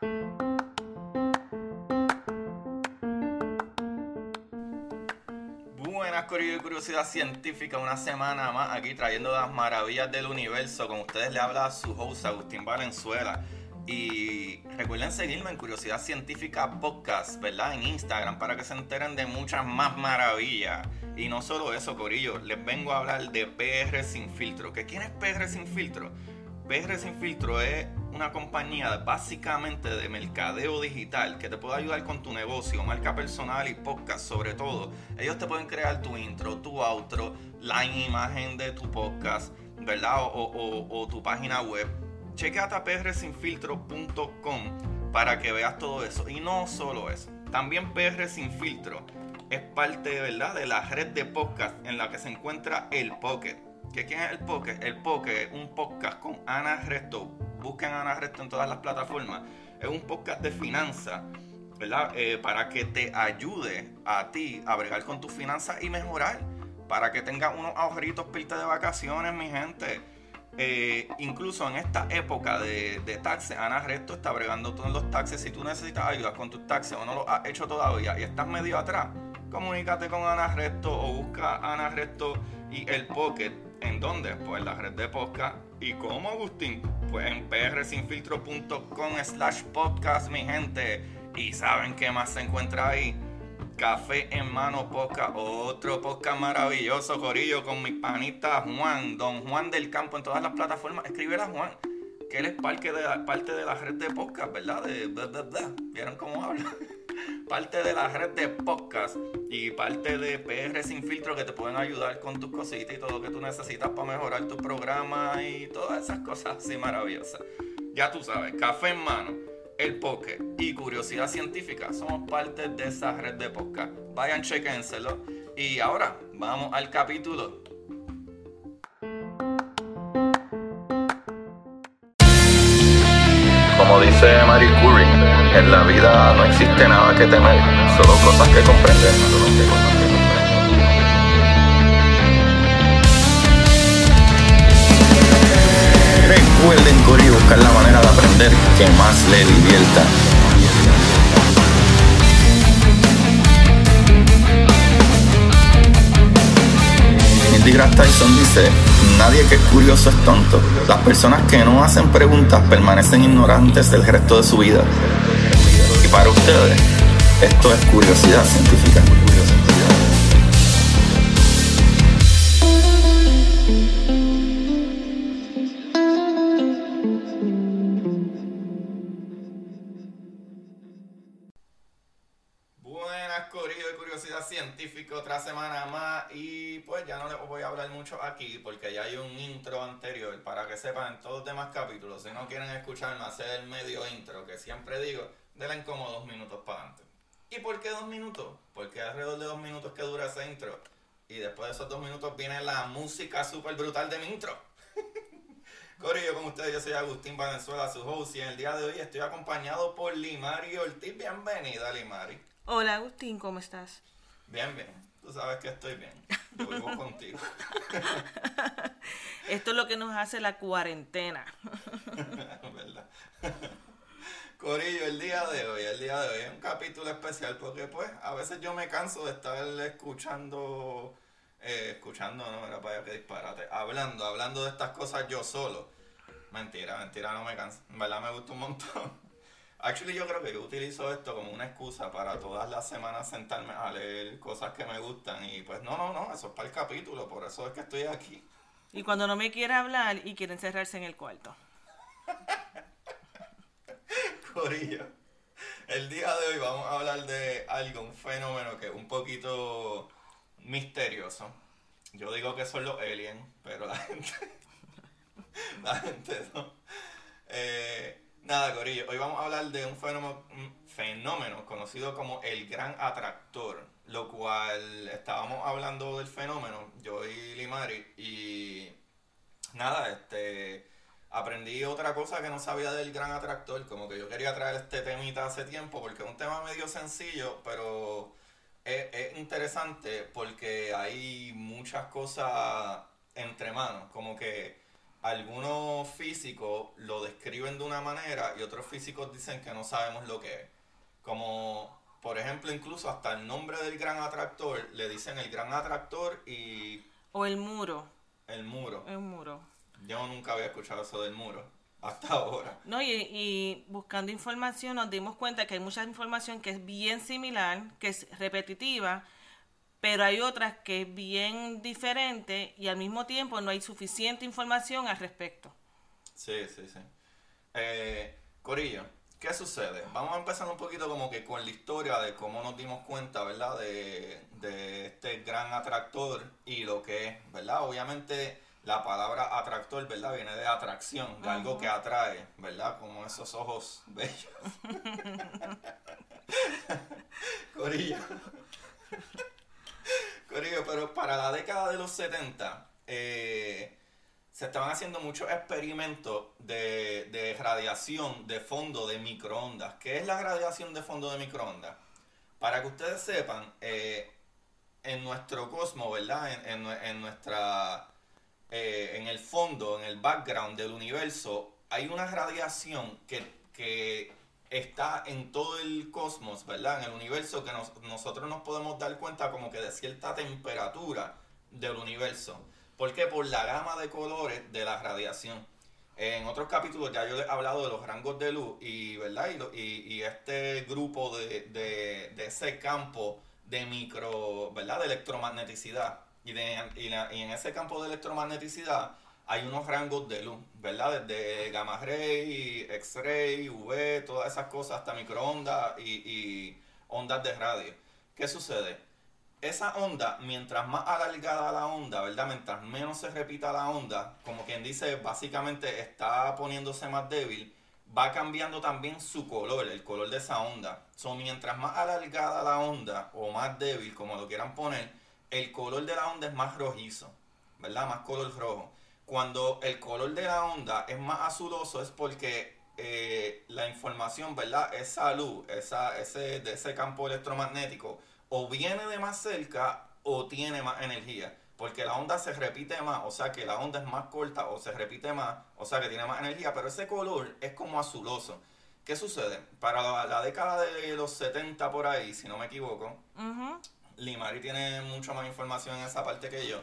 Buenas curiosidad científica, una semana más aquí trayendo las maravillas del universo. Con ustedes le habla su host Agustín Valenzuela. Y recuerden seguirme en Curiosidad Científica Podcast, ¿verdad? En Instagram para que se enteren de muchas más maravillas. Y no solo eso, Corillo, les vengo a hablar de PR Sin Filtro. ¿Que ¿Quién es PR Sin Filtro? PR Sin Filtro es una compañía básicamente de mercadeo digital que te puede ayudar con tu negocio, marca personal y podcast sobre todo. Ellos te pueden crear tu intro, tu outro, la imagen de tu podcast, ¿verdad? O, tu página web. Chequeate prsinfiltro.com para que veas todo eso. Y no solo eso, también PR Sin Filtro es parte, ¿verdad? De la red de podcast en la que se encuentra el Pocket ¿Qué quién es el Poke? El Poke es un podcast con Ana Resto. Busquen a Ana Resto en todas las plataformas. Es un podcast de finanzas, ¿verdad? Eh, para que te ayude a ti a bregar con tus finanzas y mejorar. Para que tengas unos agujeritos pilta de vacaciones, mi gente. Eh, incluso en esta época de, de taxes, Ana Resto está bregando todos los taxes. Si tú necesitas ayuda con tus taxes o no lo has hecho todavía y estás medio atrás, comunícate con Ana Resto o busca Ana Resto y el Pocket ¿En dónde? Pues en la red de podcast. ¿Y cómo, Agustín? Pues en prsinfiltro.com slash podcast, mi gente. ¿Y saben qué más se encuentra ahí? Café en mano podcast, otro podcast maravilloso, Corillo, con mi panita Juan, don Juan del Campo en todas las plataformas. Escribe a Juan, que él es parte de la, parte de la red de podcast, ¿verdad? ¿Vieron cómo habla? parte de la red de podcast y parte de PR Sin Filtro que te pueden ayudar con tus cositas y todo lo que tú necesitas para mejorar tu programa y todas esas cosas así maravillosas. Ya tú sabes, café en mano, el poke y curiosidad científica somos parte de esa red de podcast. Vayan, chequénselo. Y ahora vamos al capítulo. Como dice Marie Curie en la vida no existe nada que temer, solo cosas que comprender. Recuerden correr y buscar la manera de aprender que más le divierta. DeGrasse Tyson dice, nadie que es curioso es tonto. Las personas que no hacen preguntas permanecen ignorantes del resto de su vida para ustedes, esto es curiosidad científica. Buenas, Corillo de Curiosidad Científica, otra semana más. Y pues ya no les voy a hablar mucho aquí porque ya hay un intro anterior para que sepan todos los demás capítulos. Si no quieren escucharme hacer el medio intro, que siempre digo, denle como dos minutos para adelante. ¿Y por qué dos minutos? Porque alrededor de dos minutos que dura ese intro. Y después de esos dos minutos viene la música súper brutal de mi intro. Corillo, con ustedes, yo soy Agustín Valenzuela, su host, y en el día de hoy estoy acompañado por Limari Ortiz. Bienvenida, Limari. Hola, Agustín, ¿cómo estás? Bien, bien. Tú sabes que estoy bien. Yo vivo contigo. Esto es lo que nos hace la cuarentena. ¿Verdad? Corillo, el día de hoy, el día de hoy es un capítulo especial porque pues a veces yo me canso de estar escuchando, eh, escuchando, no, era para que disparate, hablando, hablando de estas cosas yo solo. Mentira, mentira, no me canso. En verdad me gusta un montón. Actually yo creo que yo utilizo esto como una excusa para todas las semanas sentarme a leer cosas que me gustan y pues no, no, no, eso es para el capítulo, por eso es que estoy aquí. Y cuando no me quiere hablar y quiere encerrarse en el cuarto. El día de hoy vamos a hablar de algo, un fenómeno que es un poquito misterioso. Yo digo que son los aliens, pero la gente. la gente no. Eh, nada, Corillo. Hoy vamos a hablar de fenómeno, un fenómeno conocido como el gran atractor. Lo cual estábamos hablando del fenómeno, yo y Limari, y nada, este aprendí otra cosa que no sabía del gran atractor, como que yo quería traer este temita hace tiempo porque es un tema medio sencillo, pero es, interesante porque hay muchas cosas entre manos, como que algunos físicos lo describen de una manera y otros físicos dicen que no sabemos lo que es. Como, por ejemplo, incluso hasta el nombre del gran atractor le dicen el gran atractor y O el muro. el muro. El muro. Yo nunca había escuchado eso del muro hasta ahora. No, y, y buscando información nos dimos cuenta que hay mucha información que es bien similar, que es repetitiva, pero hay otras que es bien diferente y al mismo tiempo no hay suficiente información al respecto. Sí, sí, sí. Eh, Corillo, ¿qué sucede? Vamos a empezar un poquito como que con la historia de cómo nos dimos cuenta, ¿verdad? De, de este gran atractor y lo que es, ¿verdad? Obviamente la palabra atractor, ¿verdad? Viene de atracción, de algo que atrae, ¿verdad? Como esos ojos bellos. Corillo. Corillo, pero para la década de los 70, eh, se estaban haciendo muchos experimentos de, de radiación de fondo de microondas. ¿Qué es la radiación de fondo de microondas? Para que ustedes sepan, eh, en nuestro cosmos, ¿verdad? En, en nue- en nuestra. Eh, en el fondo, en el background del universo, hay una radiación que, que está en todo el cosmos, ¿verdad? En el universo que nos- nosotros nos podemos dar cuenta como que de cierta temperatura del universo. ¿Por qué? Por la gama de colores de la radiación. En otros capítulos ya yo he hablado de los rangos de luz y, ¿verdad? Y este grupo de, de- de ese campo de micro, ¿verdad? De electromagneticidad. Y, en ese campo de electromagneticidad hay unos rangos de luz, ¿verdad? Desde gamma ray, x-ray, UV, todas esas cosas, hasta microondas y, y ondas de radio. ¿Qué sucede? Esa onda, mientras más alargada la onda, ¿verdad? Mientras menos se repita la onda, como quien dice, básicamente está poniéndose más débil, va cambiando también su color, el color de esa onda. So, mientras más alargada la onda, o más débil, como lo quieran poner, el color de la onda es más rojizo, ¿verdad? Más color rojo. Cuando el color de la onda es más azuloso es porque eh, la información, ¿verdad? Esa luz, esa, ese, de ese campo electromagnético, o viene de más cerca o tiene más energía. Porque la onda se repite más, o sea que la onda es más corta o se repite más, o sea que tiene más energía, pero ese color es como azuloso. ¿Qué sucede? Para la, década de los 70 por ahí, si no me equivoco. Limari tiene mucha más información en esa parte que yo.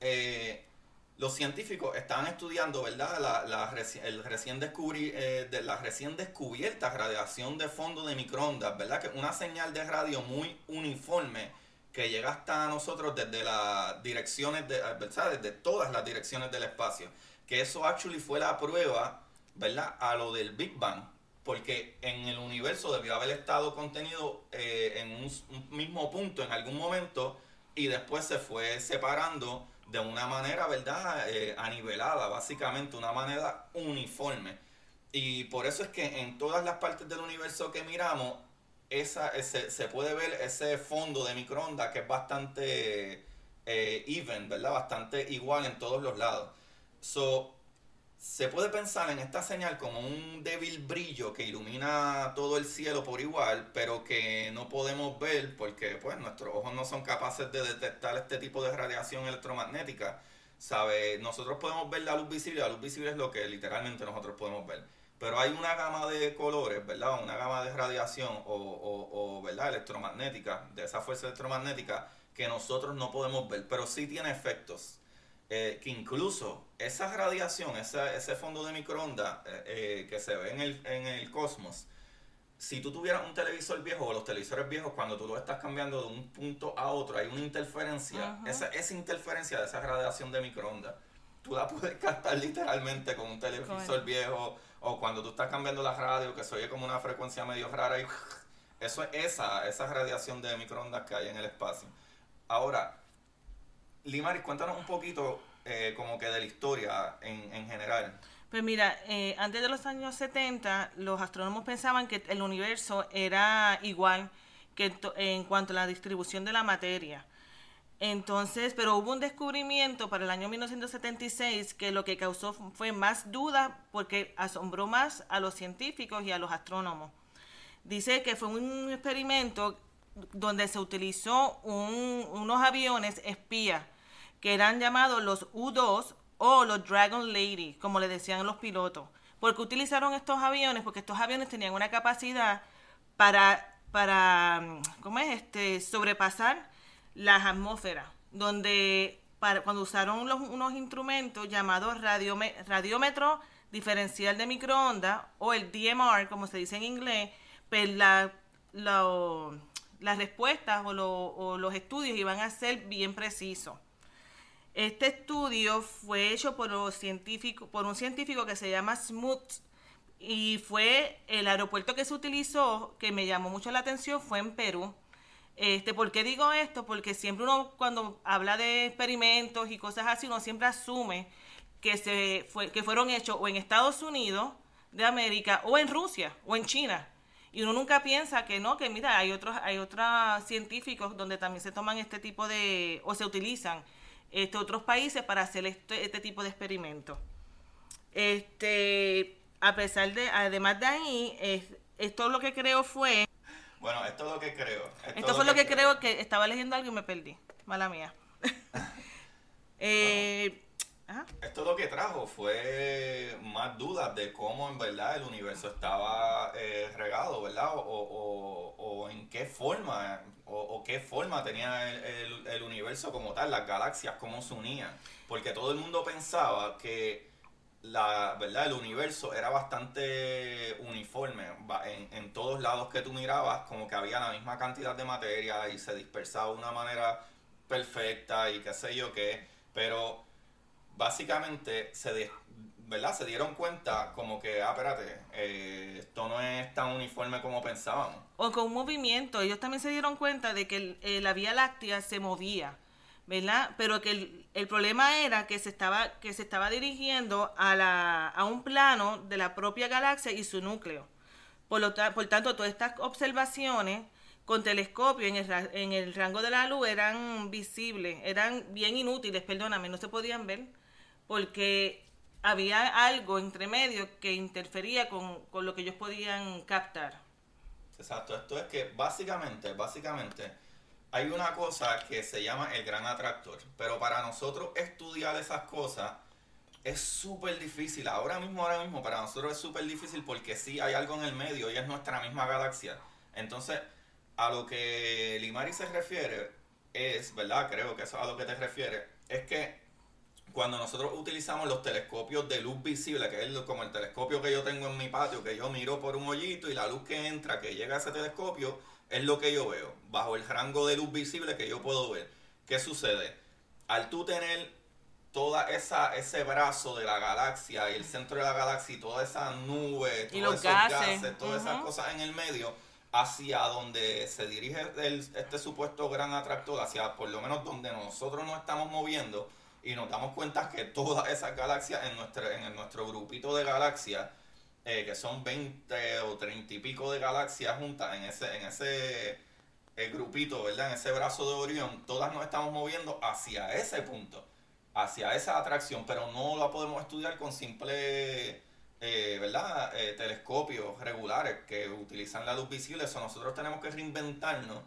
Eh, los científicos estaban estudiando, ¿verdad? La, el recién descubri- eh, de la recién descubierta radiación de fondo de microondas, ¿verdad? Que una señal de radio muy uniforme que llega hasta nosotros desde las direcciones, de, ¿verdad? Desde todas las direcciones del espacio. Que eso actually fue la prueba, ¿verdad? A lo del Big Bang. Porque en el universo debió haber estado contenido eh, en un, mismo punto en algún momento y después se fue separando de una manera, ¿verdad? Eh, anivelada, básicamente, una manera uniforme. Y por eso es que en todas las partes del universo que miramos, esa, se puede ver ese fondo de microondas que es bastante eh, even, ¿verdad? Bastante igual en todos los lados. So, se puede pensar en esta señal como un débil brillo que ilumina todo el cielo por igual, pero que no podemos ver porque pues nuestros ojos no son capaces de detectar este tipo de radiación electromagnética. ¿Sabe? Nosotros podemos ver la luz visible, la luz visible es lo que literalmente nosotros podemos ver. Pero hay una gama de colores, ¿verdad? Una gama de radiación o, o, ¿verdad? electromagnética, de esa fuerza electromagnética que nosotros no podemos ver, pero sí tiene efectos eh, que incluso esa radiación, esa- ese fondo de microondas eh, eh, que se ve en el, en el cosmos, si tú tuvieras un televisor viejo o los televisores viejos, cuando tú lo estás cambiando de un punto a otro, hay una interferencia. Esa, esa interferencia de esa radiación de microondas, tú la puedes captar literalmente con un televisor viejo o cuando tú estás cambiando la radio, que se oye como una frecuencia medio rara y eso es esa, esa radiación de microondas que hay en el espacio. Ahora, Limari, cuéntanos un poquito eh, como que de la historia en, en general. Pues mira, eh, antes de los años 70, los astrónomos pensaban que el universo era igual que en cuanto a la distribución de la materia. Entonces, pero hubo un descubrimiento para el año 1976 que lo que causó fu- fue más duda porque asombró más a los científicos y a los astrónomos. Dice que fue un experimento donde se utilizó un- unos aviones espías que eran llamados los U-2 o los Dragon Lady, como le decían los pilotos. ¿Por qué utilizaron estos aviones? Porque estos aviones tenían una capacidad para, para ¿cómo es? Este, sobrepasar las atmósferas, donde para, cuando usaron unos instrumentos llamados radiómetro diferencial de microondas o el DMR, como se dice en inglés, pues la, las respuestas o, o los estudios iban a ser bien precisos. Este estudio fue hecho por, un científico, que se llama Smuts y fue el aeropuerto que se utilizó, que me llamó mucho la atención, fue en Perú. Este, ¿Por qué digo esto? Porque siempre uno cuando habla de experimentos y cosas así, uno siempre asume que, se que fueron hechos o en Estados Unidos de América o en Rusia o en China. Y uno nunca piensa que no, que mira, hay otros, hay otros científicos donde también se toman este tipo de, o se utilizan este, otros países para hacer este, este tipo de experimentos. Este, a pesar de, además de ahí, es, esto lo que creo fue... Bueno, esto es lo que creo. Esto, fue lo que, creo. que estaba leyendo algo y me perdí. Mala mía. eh, esto lo que trajo fue más dudas de cómo en verdad el universo estaba eh, regado, ¿verdad? O, en qué forma, o, qué forma tenía el, el, universo como tal, las galaxias, cómo se unían. Porque todo el mundo pensaba que la verdad el universo era bastante uniforme en, en todos lados que tú mirabas como que había la misma cantidad de materia y se dispersaba de una manera perfecta y qué sé yo qué pero básicamente se, ¿verdad? se dieron cuenta como que, ah, espérate, eh, esto no es tan uniforme como pensábamos. O con un movimiento, ellos también se dieron cuenta de que eh, la Vía Láctea se movía, ¿verdad? Pero que el, problema era que se estaba, que se estaba dirigiendo a, la, a un plano de la propia galaxia y su núcleo. Por, lo tanto, todas estas observaciones con telescopio en el, en el rango de la luz eran visibles, eran bien inútiles, perdóname, no se podían ver porque había algo entre medio que interfería con, lo que ellos podían captar. Exacto, esto es que básicamente, básicamente, hay una cosa que se llama el gran atractor, pero para nosotros estudiar esas cosas es súper difícil, ahora mismo, ahora mismo, para nosotros es súper difícil porque sí hay algo en el medio y es nuestra misma galaxia. Entonces, a lo que Limari se refiere es, ¿verdad? Creo que eso es a lo que te refiere, es que cuando nosotros utilizamos los telescopios de luz visible, que es como el telescopio que yo tengo en mi patio, que yo miro por un hoyito y la luz que entra, que llega a ese telescopio, es lo que yo veo, bajo el rango de luz visible que yo puedo ver. ¿Qué sucede? Al tú tener esa ese brazo de la galaxia y el centro de la galaxia y toda esa nube, todos esos gases, todas esas cosas en el medio, hacia donde se dirige este supuesto gran atractor, hacia por lo menos donde nosotros nos estamos moviendo, y nos damos cuenta que todas esas galaxias en nuestro, en nuestro grupito de galaxias, eh, que son 20 o 30 y pico de galaxias juntas en ese, en ese eh, grupito, ¿verdad? En ese brazo de Orión, todas nos estamos moviendo hacia ese punto, hacia esa atracción, pero no la podemos estudiar con simple, eh, ¿verdad? telescopios regulares que utilizan la luz visible, eso nosotros tenemos que reinventarnos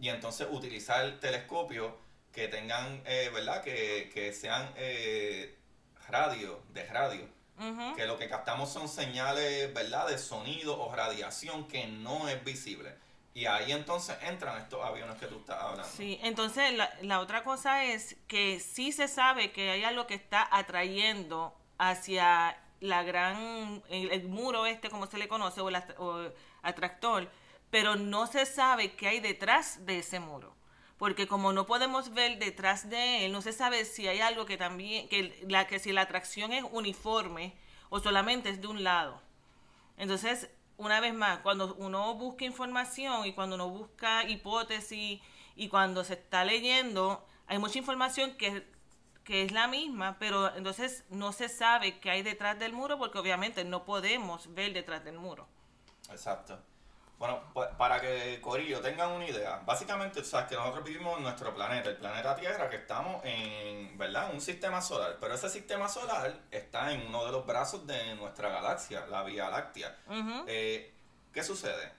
y entonces utilizar el telescopio que tengan, eh, ¿verdad? Que, que sean eh, radio, de radio. Que lo que captamos son señales, ¿verdad? De sonido o radiación que no es visible. Y ahí entonces entran estos aviones que tú estás hablando. Sí, entonces la, la otra cosa es que sí se sabe que hay algo que está atrayendo hacia la gran, el, muro este, como se le conoce, o el o atractor, pero no se sabe qué hay detrás de ese muro porque como no podemos ver detrás de él, no se sabe si hay algo que también, que, la, que si la atracción es uniforme o solamente es de un lado. Entonces, una vez más, cuando uno busca información y cuando uno busca hipótesis y cuando se está leyendo, hay mucha información que, que es la misma, pero entonces no se sabe qué hay detrás del muro porque obviamente no podemos ver detrás del muro. Exacto. Bueno, para que Corillo tengan una idea, básicamente, sabes que nosotros vivimos en nuestro planeta, el planeta Tierra, que estamos en, ¿verdad? Un sistema solar, pero ese sistema solar está en uno de los brazos de nuestra galaxia, la Vía Láctea. Eh, ¿Qué sucede?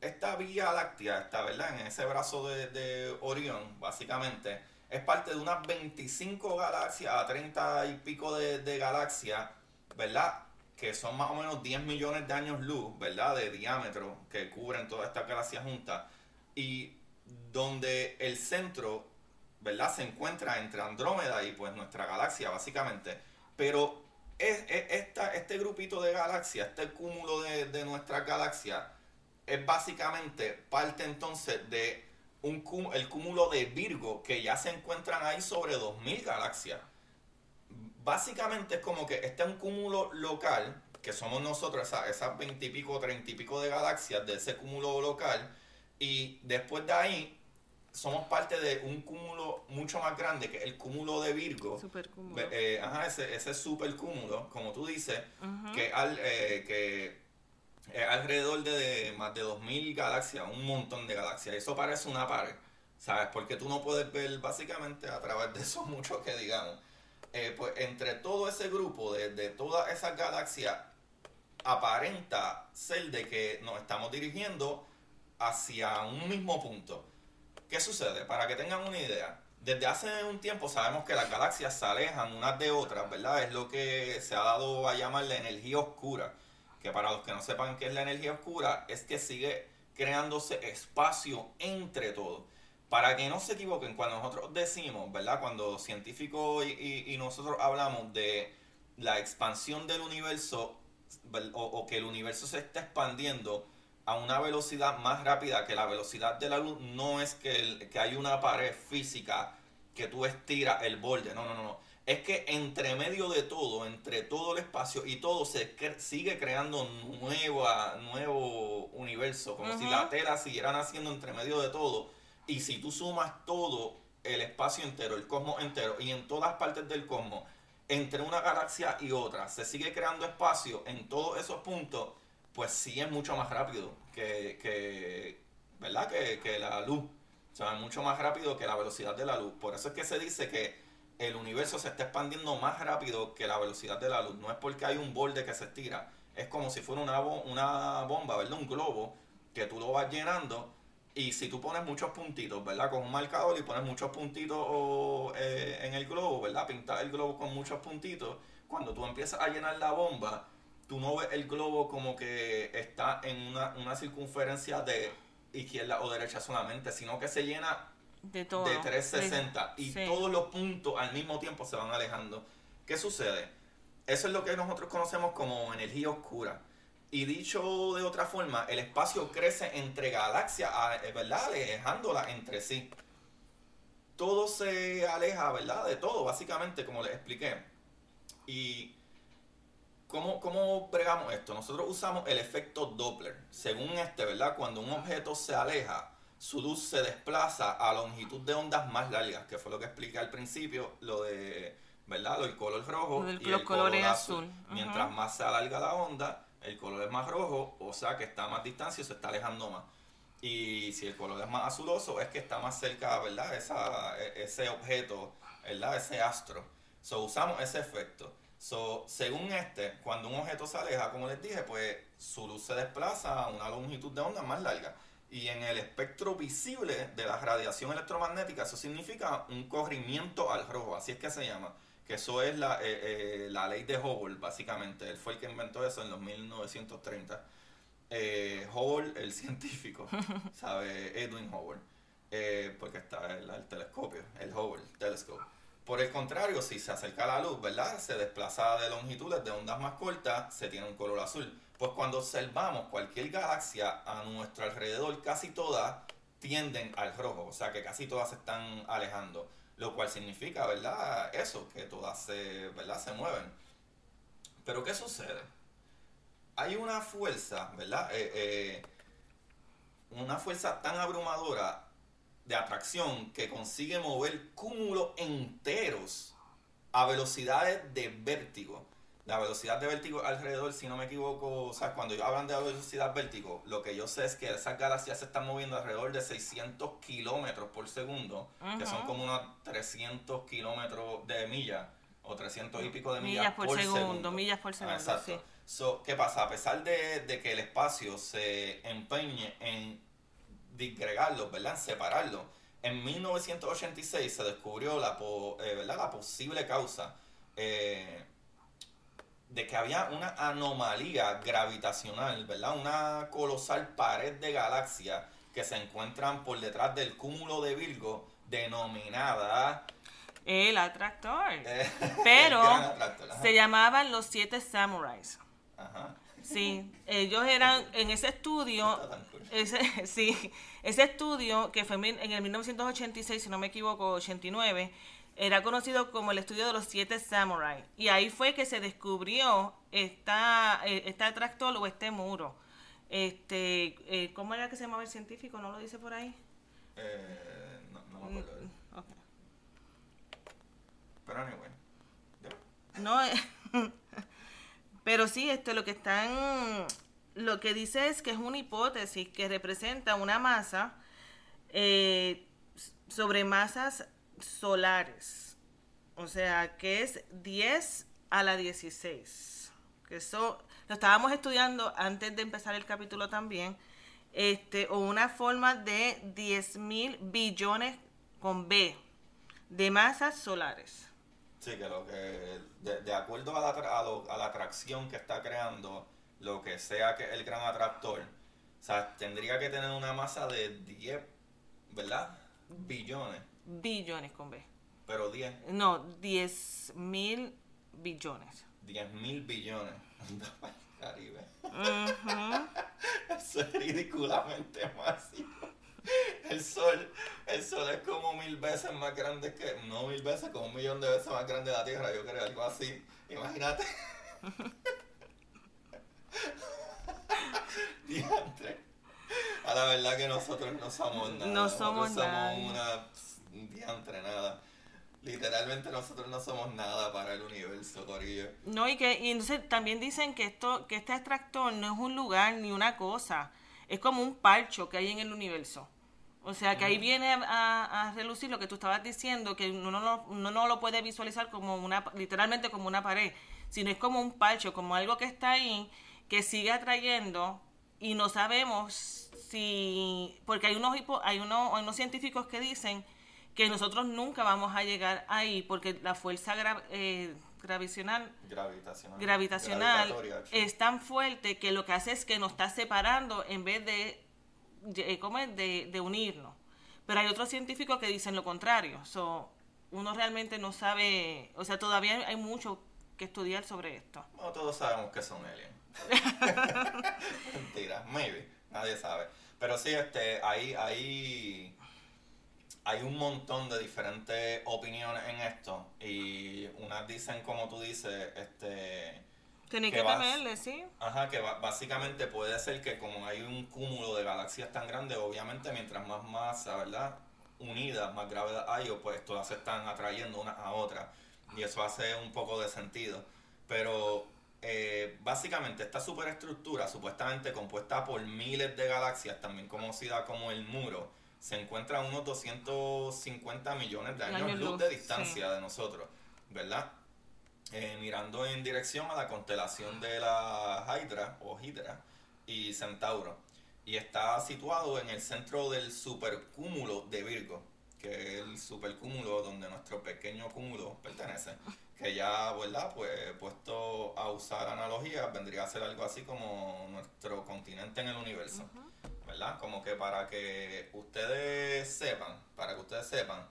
Esta Vía Láctea está, ¿verdad? En ese brazo de, de Orión, básicamente, es parte de unas 25 galaxias a 30 y pico de, de galaxias, ¿verdad? Que son más o menos 10 millones de años luz, ¿verdad? De diámetro que cubren todas estas galaxias juntas. Y donde el centro, ¿verdad? Se encuentra entre Andrómeda y pues nuestra galaxia, básicamente. Pero es, esta, este grupito de galaxias, este cúmulo de, de nuestra galaxia, es básicamente parte entonces de un, el cúmulo de Virgo que ya se encuentran ahí sobre 2000 galaxias. Básicamente es como que este es un cúmulo local, que somos nosotros, esas 20 y pico, 30 y pico de galaxias de ese cúmulo local, y después de ahí somos parte de un cúmulo mucho más grande que el cúmulo de Virgo. Eh, ajá, ese, ese super cúmulo, como tú dices, que, al, eh, que es alrededor de, más de 2000 galaxias, un montón de galaxias. Eso parece una pared, ¿sabes? Porque tú no puedes ver básicamente a través de eso mucho que digamos. Eh, pues entre todo ese grupo de, de todas esas galaxias, aparenta ser de que nos estamos dirigiendo hacia un mismo punto. ¿Qué sucede? Para que tengan una idea, desde hace un tiempo sabemos que las galaxias se alejan unas de otras, ¿verdad? Es lo que se ha dado a llamar la energía oscura que para los que no sepan qué es la energía oscura, es que sigue creándose espacio entre todo. Para que no se equivoquen, cuando nosotros decimos, ¿verdad? Cuando científicos y, nosotros hablamos de la expansión del universo o, que el universo se está expandiendo a una velocidad más rápida que la velocidad de la luz, no es que, que hay una pared física que tú estiras el borde, no, no, no, no es que entre medio de todo, entre todo el espacio y todo, se sigue creando nueva, nuevo universo, como si la tela siguiera naciendo entre medio de todo. Y si tú sumas todo el espacio entero, el cosmos entero, y en todas partes del cosmos, entre una galaxia y otra, se sigue creando espacio en todos esos puntos, pues sí es mucho más rápido que, ¿verdad? Que, que la luz. O sea, es mucho más rápido que la velocidad de la luz. Por eso es que se dice que el universo se está expandiendo más rápido que la velocidad de la luz. No es porque hay un borde que se estira, es como si fuera una, una bomba, ¿verdad? Un globo que tú lo vas llenando y si tú pones muchos puntitos, ¿verdad? Con un marcador y pones muchos puntitos eh, en el globo, ¿verdad? Pintar el globo con muchos puntitos, cuando tú empiezas a llenar la bomba, tú no ves el globo como que está en una, una circunferencia de izquierda o derecha solamente, sino que se llena de todo. De 360. y todos los puntos al mismo tiempo se van alejando. ¿Qué sucede? Eso es lo que nosotros conocemos como energía oscura. Y dicho de otra forma, el espacio crece entre galaxias, eh, ¿verdad? Alejándolas entre sí. Todo se aleja, ¿verdad? De todo, básicamente, como les expliqué. Y ¿Cómo, ¿Cómo pregamos esto? Nosotros usamos el efecto Doppler. Según este, ¿verdad? Cuando un objeto se aleja, su luz se desplaza a longitud de ondas más largas, que fue lo que expliqué al principio, lo de, ¿verdad? Lo del color rojo y el color azul. Mientras más se alarga la onda, el color es más rojo, o sea que está más distancia se está alejando más. Y si el color es más azuloso, es que está más cerca, ¿verdad? Esa, e, ese objeto, ¿verdad? Ese astro. So, usamos ese efecto. So, según este, cuando un objeto se aleja, como les dije, pues su luz se desplaza a una longitud de onda más larga. Y en el espectro visible de la radiación electromagnética, eso significa un corrimiento al rojo, así es que se llama. Que eso es la, eh, eh, la ley de Hubble, básicamente. Él fue el que inventó eso en los 1930. Eh, Hubble, el científico, ¿sabe? Edwin Hubble. porque está el, el, telescopio, el Hubble Telescope. Por el contrario, si se acerca la luz, ¿verdad? Se desplaza de longitudes de ondas más cortas, se tiene un color azul. Pues cuando observamos cualquier galaxia a nuestro alrededor, casi todas tienden al rojo, o sea que casi todas se están alejando, lo cual significa, ¿verdad? Eso, que todas se, ¿verdad? se mueven. Pero ¿qué sucede? Hay una fuerza, ¿verdad? Eh, eh, una fuerza tan abrumadora de atracción que consigue mover cúmulos enteros a velocidades de vértigo la velocidad de vértigo alrededor, si no me equivoco, o sea, cuando hablan de velocidad vértigo, lo que yo sé es que esas galaxias se están moviendo alrededor de 600 kilómetros por segundo, que son como unos 300 kilómetros de millas, o 300 y pico de millas, por, segundo, Millas por segundo, exacto. So, ¿Qué pasa? A pesar de, de, que el espacio se empeñe en disgregarlos, ¿verdad? En separarlos, en 1986 se descubrió la, po- eh, ¿verdad? la posible causa eh, de que había una anomalía gravitacional, ¿verdad? Una colosal pared de galaxias que se encuentran por detrás del cúmulo de Virgo denominada El atractor. eh, Pero el atractor, se llamaban los siete samuráis. Ajá. Sí, ellos eran en ese estudio, ese, sí, ese estudio que fue en el 1986, si no me equivoco, 89, era conocido como el estudio de los siete samuráis. Y ahí fue que se descubrió esta, este atractor o este muro. Este, eh, ¿Cómo era que se llamaba el científico? ¿No lo dice por ahí? Eh, no, no me acuerdo. Ok. Pero anyway. ya. No, eh, pero sí, este, lo que están, lo que dice es que es una hipótesis que representa una masa eh, sobre masas solares. O sea, que es 10 a la 16. Que eso lo estábamos estudiando antes de empezar el capítulo también. Este, o una forma de 10 mil billones con B de masas solares. Sí, que lo que, de, acuerdo a la, a la atracción que está creando, lo que sea que el gran atractor, o sea, tendría que tener una masa de 10, ¿verdad? Billones, Billones con B. pero 10, No, 10 mil billones. 10 mil billones. Anda Caribe. Ujú. Eso es ridículamente masivo. El sol, el sol es como mil veces más grande que, no mil veces, como un millón de veces más grande de la Tierra, yo creo, algo así. Imagínate. Diantre. A la verdad que nosotros no somos nada. No somos nada. somos una diantre nada. Literalmente nosotros no somos nada para el universo, Corillo. No, y que y entonces también dicen que esto que este extractor no es un lugar ni una cosa, es como un parcho que hay en el universo. O sea, que ahí viene a, a relucir lo que tú estabas diciendo, que uno no, uno no lo puede visualizar como una, literalmente como una pared, sino es como un parcho, como algo que está ahí, que sigue atrayendo y no sabemos si, porque hay unos, hay unos, hay unos científicos que dicen que nosotros nunca vamos a llegar ahí porque la fuerza gra- eh, gravitacional Gravitacional. es tan fuerte que lo que hace es que nos está separando en vez de eh, de, de unirnos. Pero hay otros científicos que dicen lo contrario. So, uno realmente no sabe, o sea, todavía hay mucho que estudiar sobre esto. No todos sabemos que son aliens. Mentira, maybe, nadie sabe. Pero sí, este, hay, hay, hay un montón de diferentes opiniones en esto. Y unas dicen, como tú dices, este, Tenía ¿Qué que temerle, sí. ajá, que básicamente puede ser que como hay un cúmulo de galaxias tan grande, obviamente mientras más masa, ¿verdad? Unidas, más gravedad hay, pues todas se están atrayendo una a otra. Y eso hace un poco de sentido. Pero eh, básicamente esta superestructura, supuestamente compuesta por miles de galaxias, también conocida como el muro, se encuentra a unos 250 millones de años, Años luz luz, de distancia sí. de nosotros, ¿verdad? Eh, mirando en dirección a la constelación de la Hydra o Hydra y Centauro. Y está situado en el centro del supercúmulo de Virgo, que es el supercúmulo donde nuestro pequeño cúmulo pertenece. Que ya, ¿verdad? Pues puesto a usar analogías, vendría a ser algo así como nuestro continente en el universo. ¿Verdad? Como que para que ustedes sepan, para que ustedes sepan,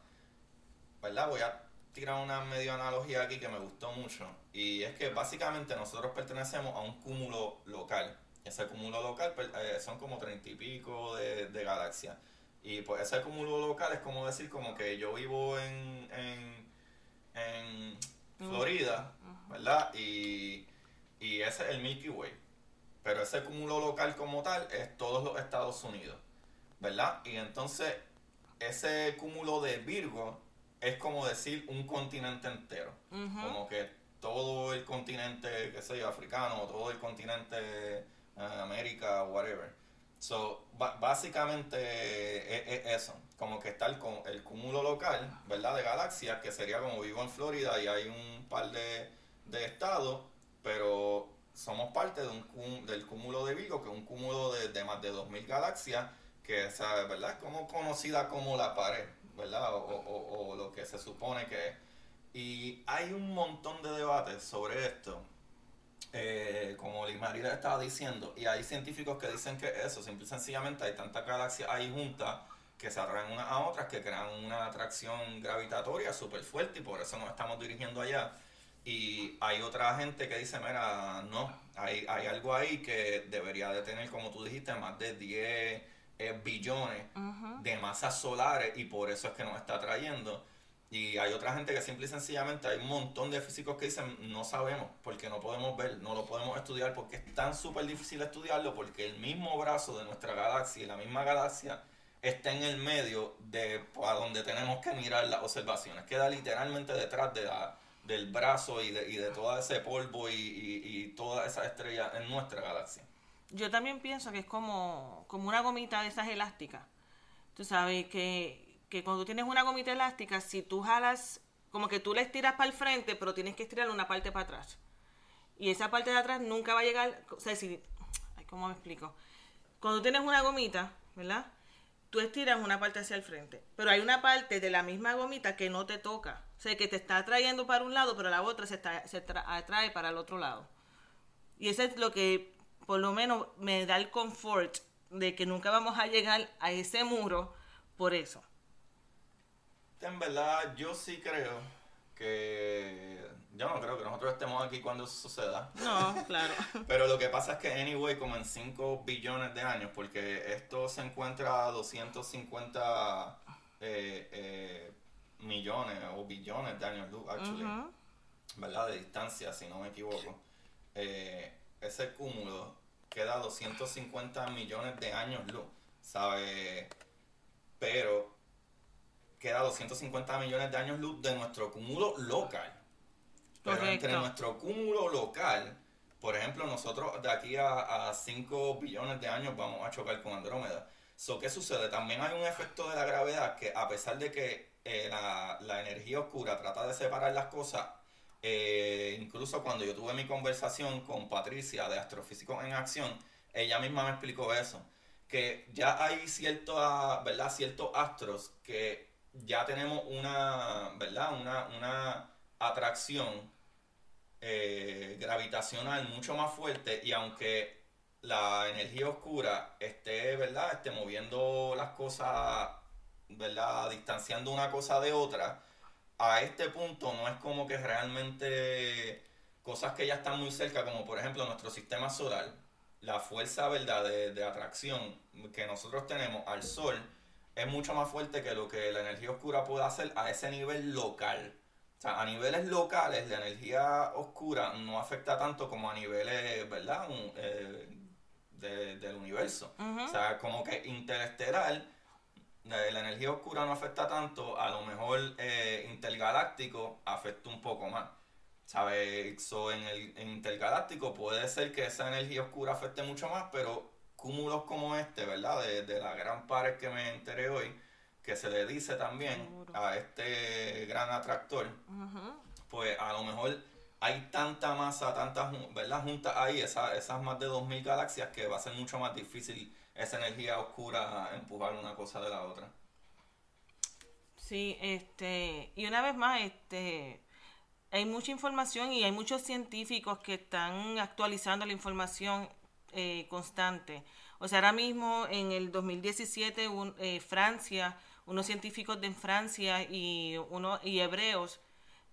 ¿verdad? Voy a tirar una medio analogía aquí que me gustó mucho. Y es que básicamente nosotros pertenecemos a un cúmulo local. Ese cúmulo local per- eh, son como treinta y pico de, de galaxias. Y pues ese cúmulo local es como decir como que yo vivo en, en, en Florida, ¿verdad? Y, y ese es el Milky Way. Pero ese cúmulo local como tal es todos los Estados Unidos, ¿verdad? Y entonces ese cúmulo de Virgo es como decir un continente entero. Como que todo el continente, qué sé yo, africano, o todo el continente eh, América, whatever. So, básicamente es, es eso, como que está el, el cúmulo local, ¿verdad? De galaxias, que sería como vivo en Florida y hay un par de, de estados, pero somos parte de un del cúmulo de Vigo, que es un cúmulo de, de más de 2.000 galaxias, que esa, ¿verdad? Es como conocida como la pared ¿verdad? O, lo que se supone que es. Y hay un montón de debates sobre esto. Eh, como Limarira estaba diciendo, y hay científicos que dicen que eso, simple y sencillamente hay tantas galaxias ahí juntas que se atraen unas a otras, que crean una atracción gravitatoria súper fuerte y por eso nos estamos dirigiendo allá. Y hay otra gente que dice, mira, no, hay, hay algo ahí que debería de tener, como tú dijiste, más de 10 eh, billones de masas solares y por eso es que nos está trayendo. Y hay otra gente que simple y sencillamente hay un montón de físicos que dicen no sabemos porque no podemos ver, no lo podemos estudiar porque es tan súper difícil estudiarlo porque el mismo brazo de nuestra galaxia y la misma galaxia está en el medio de a donde tenemos que mirar las observaciones. Queda literalmente detrás de la, del brazo y de, y de todo ese polvo y, y, toda esa estrella en nuestra galaxia. Yo también pienso que es como, como una gomita de esas elásticas. Tú sabes que, que cuando tienes una gomita elástica, si tú jalas, como que tú la estiras para el frente, pero tienes que estirar una parte para atrás. Y esa parte de atrás nunca va a llegar, o sea, si, ¿cómo me explico? Cuando tienes una gomita, ¿verdad? tú estiras una parte hacia el frente, pero hay una parte de la misma gomita que no te toca, sea, que te está atrayendo para un lado, pero la otra se, se atrae para el otro lado. Y eso es lo que por lo menos me da el confort de que nunca vamos a llegar a ese muro por eso. En verdad, yo sí creo que yo no creo que nosotros estemos aquí cuando eso suceda. No, claro. Pero lo que pasa es que, anyway, como en 5 billones de años, porque esto se encuentra a 250 eh, eh, millones o billones de años luz, actually, ¿verdad? De distancia, si no me equivoco. Eh, ese cúmulo queda a 250 millones de años luz, ¿sabe? Pero queda 250 millones de años luz de nuestro cúmulo local. Pero entre nuestro cúmulo local, por ejemplo, nosotros de aquí a, 5 billones de años vamos a chocar con Andrómeda. So, ¿Qué sucede? También hay un efecto de la gravedad que a pesar de que eh, la, energía oscura trata de separar las cosas, eh, incluso cuando yo tuve mi conversación con Patricia de Astrofísicos en Acción, ella misma me explicó eso, que ya hay ciertos, ¿verdad? ciertos astros que ya tenemos una, ¿verdad? Una, una atracción eh, gravitacional mucho más fuerte y aunque la energía oscura esté, ¿verdad? Esté moviendo las cosas, ¿verdad? Distanciando una cosa de otra, a este punto no es como que realmente cosas que ya están muy cerca, como por ejemplo nuestro sistema solar, la fuerza, ¿verdad? De, de atracción que nosotros tenemos al Sol es mucho más fuerte que lo que la energía oscura puede hacer a ese nivel local sea, a niveles locales la energía oscura no afecta tanto como a niveles, ¿verdad? Eh, del universo. O sea, como que interestelar, la, energía oscura no afecta tanto, a lo mejor eh, intergaláctico afecta un poco más. ¿Sabes? en el intergaláctico puede ser que esa energía oscura afecte mucho más, pero cúmulos como este, ¿verdad? De, de la gran pared que me enteré hoy, que se le dice también a este gran atractor, pues a lo mejor hay tanta masa, tantas ¿verdad? juntas ahí, esas más de 2.000 galaxias, que va a ser mucho más difícil esa energía oscura empujar una cosa de la otra. Sí, este, y una vez más, este, hay mucha información y hay muchos científicos que están actualizando la información eh, constante. O sea, ahora mismo en el 2017 eh, Francia unos científicos de Francia y, uno, y hebreos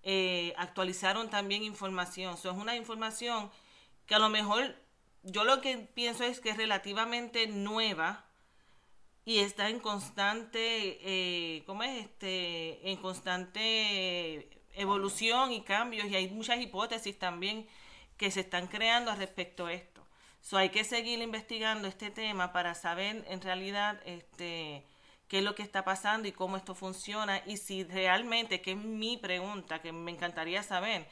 eh, actualizaron también información. Eso es una información que a lo mejor yo lo que pienso es que es relativamente nueva y está en constante, eh, ¿cómo es? Este, en constante evolución y cambios y hay muchas hipótesis también que se están creando respecto a esto. So, hay que seguir investigando este tema para saber en realidad este, qué es lo que está pasando y cómo esto funciona y si realmente, que es mi pregunta, que me encantaría saber,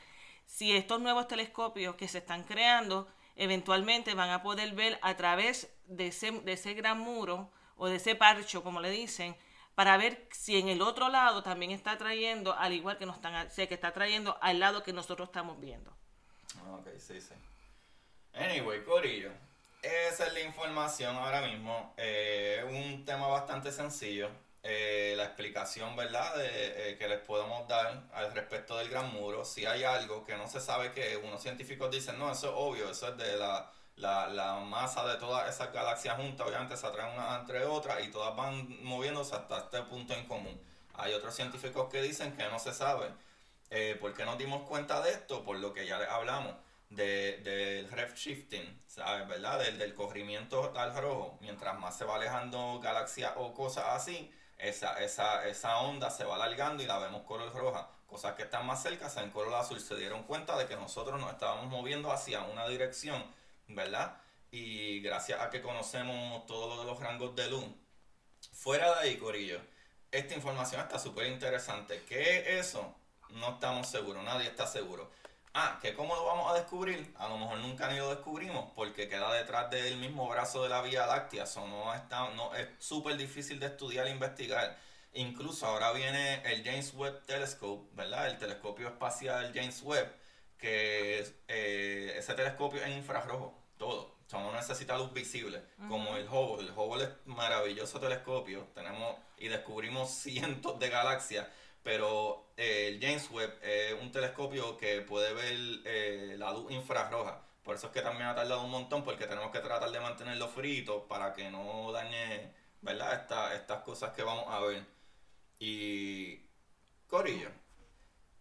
si estos nuevos telescopios que se están creando eventualmente van a poder ver a través de ese, de ese gran muro o de ese parcho, como le dicen, para ver si en el otro lado también está trayendo, al igual que nos están, sé que está trayendo al lado que nosotros estamos viendo. Ok, sí, sí. Anyway, Corillo, esa es la información ahora mismo. Eh, un tema bastante sencillo. Eh, la explicación, ¿verdad?, de, eh, que les podemos dar al respecto del Gran Muro. Si hay algo que no se sabe que unos científicos dicen, no, eso es obvio, eso es de la, la, la masa de todas esas galaxias juntas, obviamente se atraen una entre otras y todas van moviéndose hasta este punto en común. Hay otros científicos que dicen que no se sabe. Eh, ¿Por qué nos dimos cuenta de esto? Por lo que ya les hablamos del de, de shifting, ¿sabes? ¿Verdad? Del, del corrimiento al rojo. Mientras más se va alejando galaxias o cosas así, esa, esa, esa onda se va alargando y la vemos color roja. Cosas que están más cerca se ven color azul. Se dieron cuenta de que nosotros nos estábamos moviendo hacia una dirección, ¿verdad? Y gracias a que conocemos todo lo de los rangos de luz. Fuera de ahí, Corillo, esta información está súper interesante. ¿Qué es eso? No estamos seguros, nadie está seguro. Ah, que cómo lo vamos a descubrir, a lo mejor nunca ni lo descubrimos porque queda detrás del mismo brazo de la Vía Láctea, eso no está, no es súper difícil de estudiar e investigar. Incluso ahora viene el James Webb Telescope, ¿verdad? El telescopio espacial James Webb, que eh, ese telescopio es infrarrojo, todo. O sea, no necesita luz visible, como el Hubble. El Hubble es maravilloso telescopio, tenemos y descubrimos cientos de galaxias pero eh, el James Webb es un telescopio que puede ver eh, la luz infrarroja. Por eso es que también ha tardado un montón, porque tenemos que tratar de mantenerlo frito para que no dañe, ¿verdad? estas cosas que vamos a ver. Y, Corillo,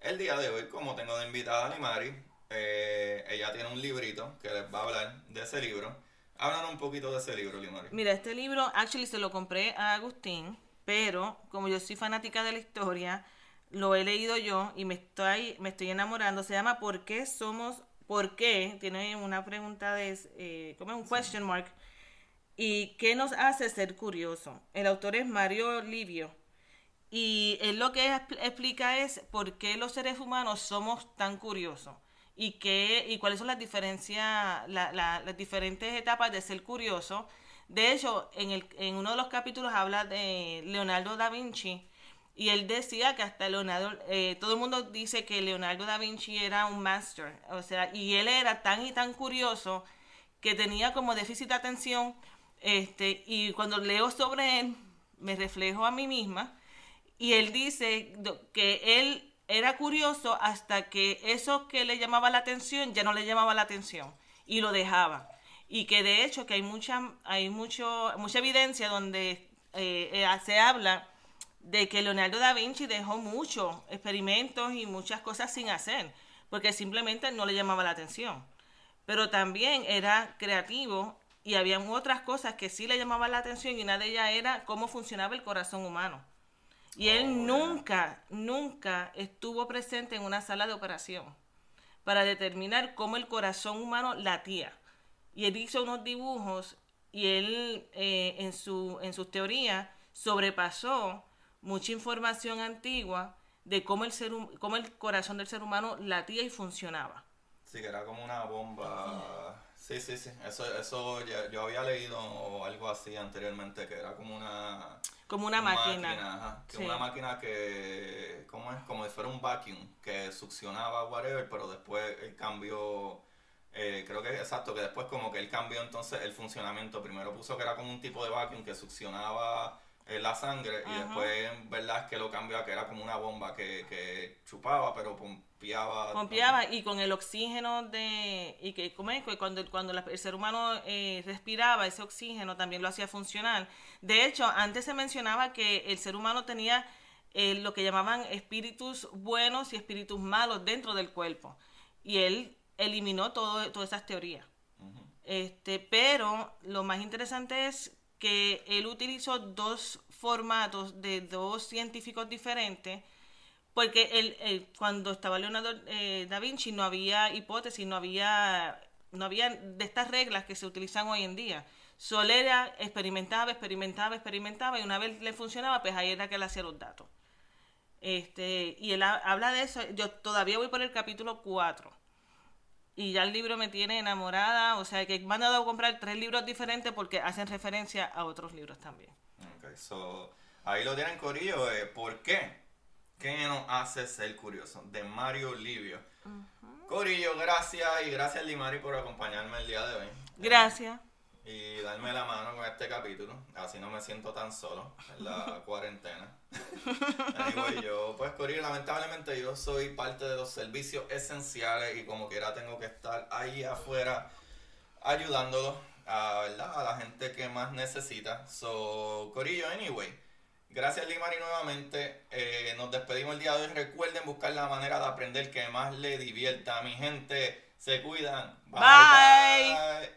el día de hoy, como tengo de invitada a Limari, eh, ella tiene un librito que les va a hablar de ese libro. Háblanos un poquito de ese libro, Limari. Mira, este libro, actually, se lo compré a Agustín, pero como yo soy fanática de la historia, lo he leído yo y me estoy, me estoy enamorando. Se llama ¿Por qué somos? ¿Por qué? Tiene una pregunta de, eh, como un question mark. ¿Y qué nos hace ser curioso? El autor es Mario Livio. Y él lo que explica es por qué los seres humanos somos tan curiosos y qué y cuáles son las diferencias, las diferentes etapas de ser curioso. De hecho, en, el, en uno de los capítulos habla de Leonardo da Vinci y él decía que hasta Leonardo, eh, todo el mundo dice que Leonardo da Vinci era un master, o sea, y él era tan y tan curioso que tenía como déficit de atención, este, y cuando leo sobre él, me reflejo a mí misma, y él dice que él era curioso hasta que eso que le llamaba la atención ya no le llamaba la atención, y lo dejaba. Y que de hecho que hay mucha, hay mucho, mucha evidencia donde eh, eh, se habla de que Leonardo da Vinci dejó muchos experimentos y muchas cosas sin hacer, porque simplemente no le llamaba la atención. Pero también era creativo y había otras cosas que sí le llamaban la atención y una de ellas era cómo funcionaba el corazón humano. Y él oh, nunca, nunca estuvo presente en una sala de operación para determinar cómo el corazón humano latía. Y él hizo unos dibujos y él eh, en, su, en sus teorías sobrepasó mucha información antigua de cómo el, ser, cómo el corazón del ser humano latía y funcionaba. Sí, que era como una bomba. Sí, sí, sí. Eso, eso yo había leído algo así anteriormente, que era como una... Como una, máquina. que Una máquina que, ¿cómo es? Como si fuera un vacuum, que succionaba whatever, pero después el cambio... Eh, creo que exacto, que después como que él cambió entonces el funcionamiento. Primero puso que era como un tipo de vacuum que succionaba la sangre y después verdad es que lo cambió a que era como una bomba que, que chupaba pero pompeaba. Pompeaba y con el oxígeno de y que como es cuando cuando el ser humano eh, respiraba ese oxígeno también lo hacía funcionar. De hecho antes se mencionaba que el ser humano tenía eh, lo que llamaban espíritus buenos y espíritus malos dentro del cuerpo. Y él eliminó todo, todas esas teorías. Este pero lo más interesante es que él utilizó dos formatos de dos científicos diferentes, porque él, cuando estaba Leonardo eh, da Vinci no había hipótesis, no había, no había de estas reglas que se utilizan hoy en día. Solera experimentaba, experimentaba, experimentaba y una vez le funcionaba, pues ahí era que le hacía los datos. Este, y él habla de eso, yo todavía voy por el capítulo 4 y ya el libro me tiene enamorada, o sea que me han dado a comprar tres libros diferentes porque hacen referencia a otros libros también. Ok, so, ahí lo tienen Corillo, eh, ¿por qué? ¿Qué nos hace ser curioso? De Mario Livio. Corillo, gracias y gracias Limari por acompañarme el día de hoy. Gracias. Y darme la mano con este capítulo. Así no me siento tan solo en la cuarentena. Anyway, yo, pues, Corillo, lamentablemente yo soy parte de los servicios esenciales y como quiera tengo que estar ahí afuera ayudándolo a, ¿verdad? a la gente que más necesita. So, Corillo, anyway. Gracias Limari nuevamente. Eh, nos despedimos el día de hoy. Recuerden buscar la manera de aprender que más le divierta. a Mi gente, se cuidan. Bye. bye.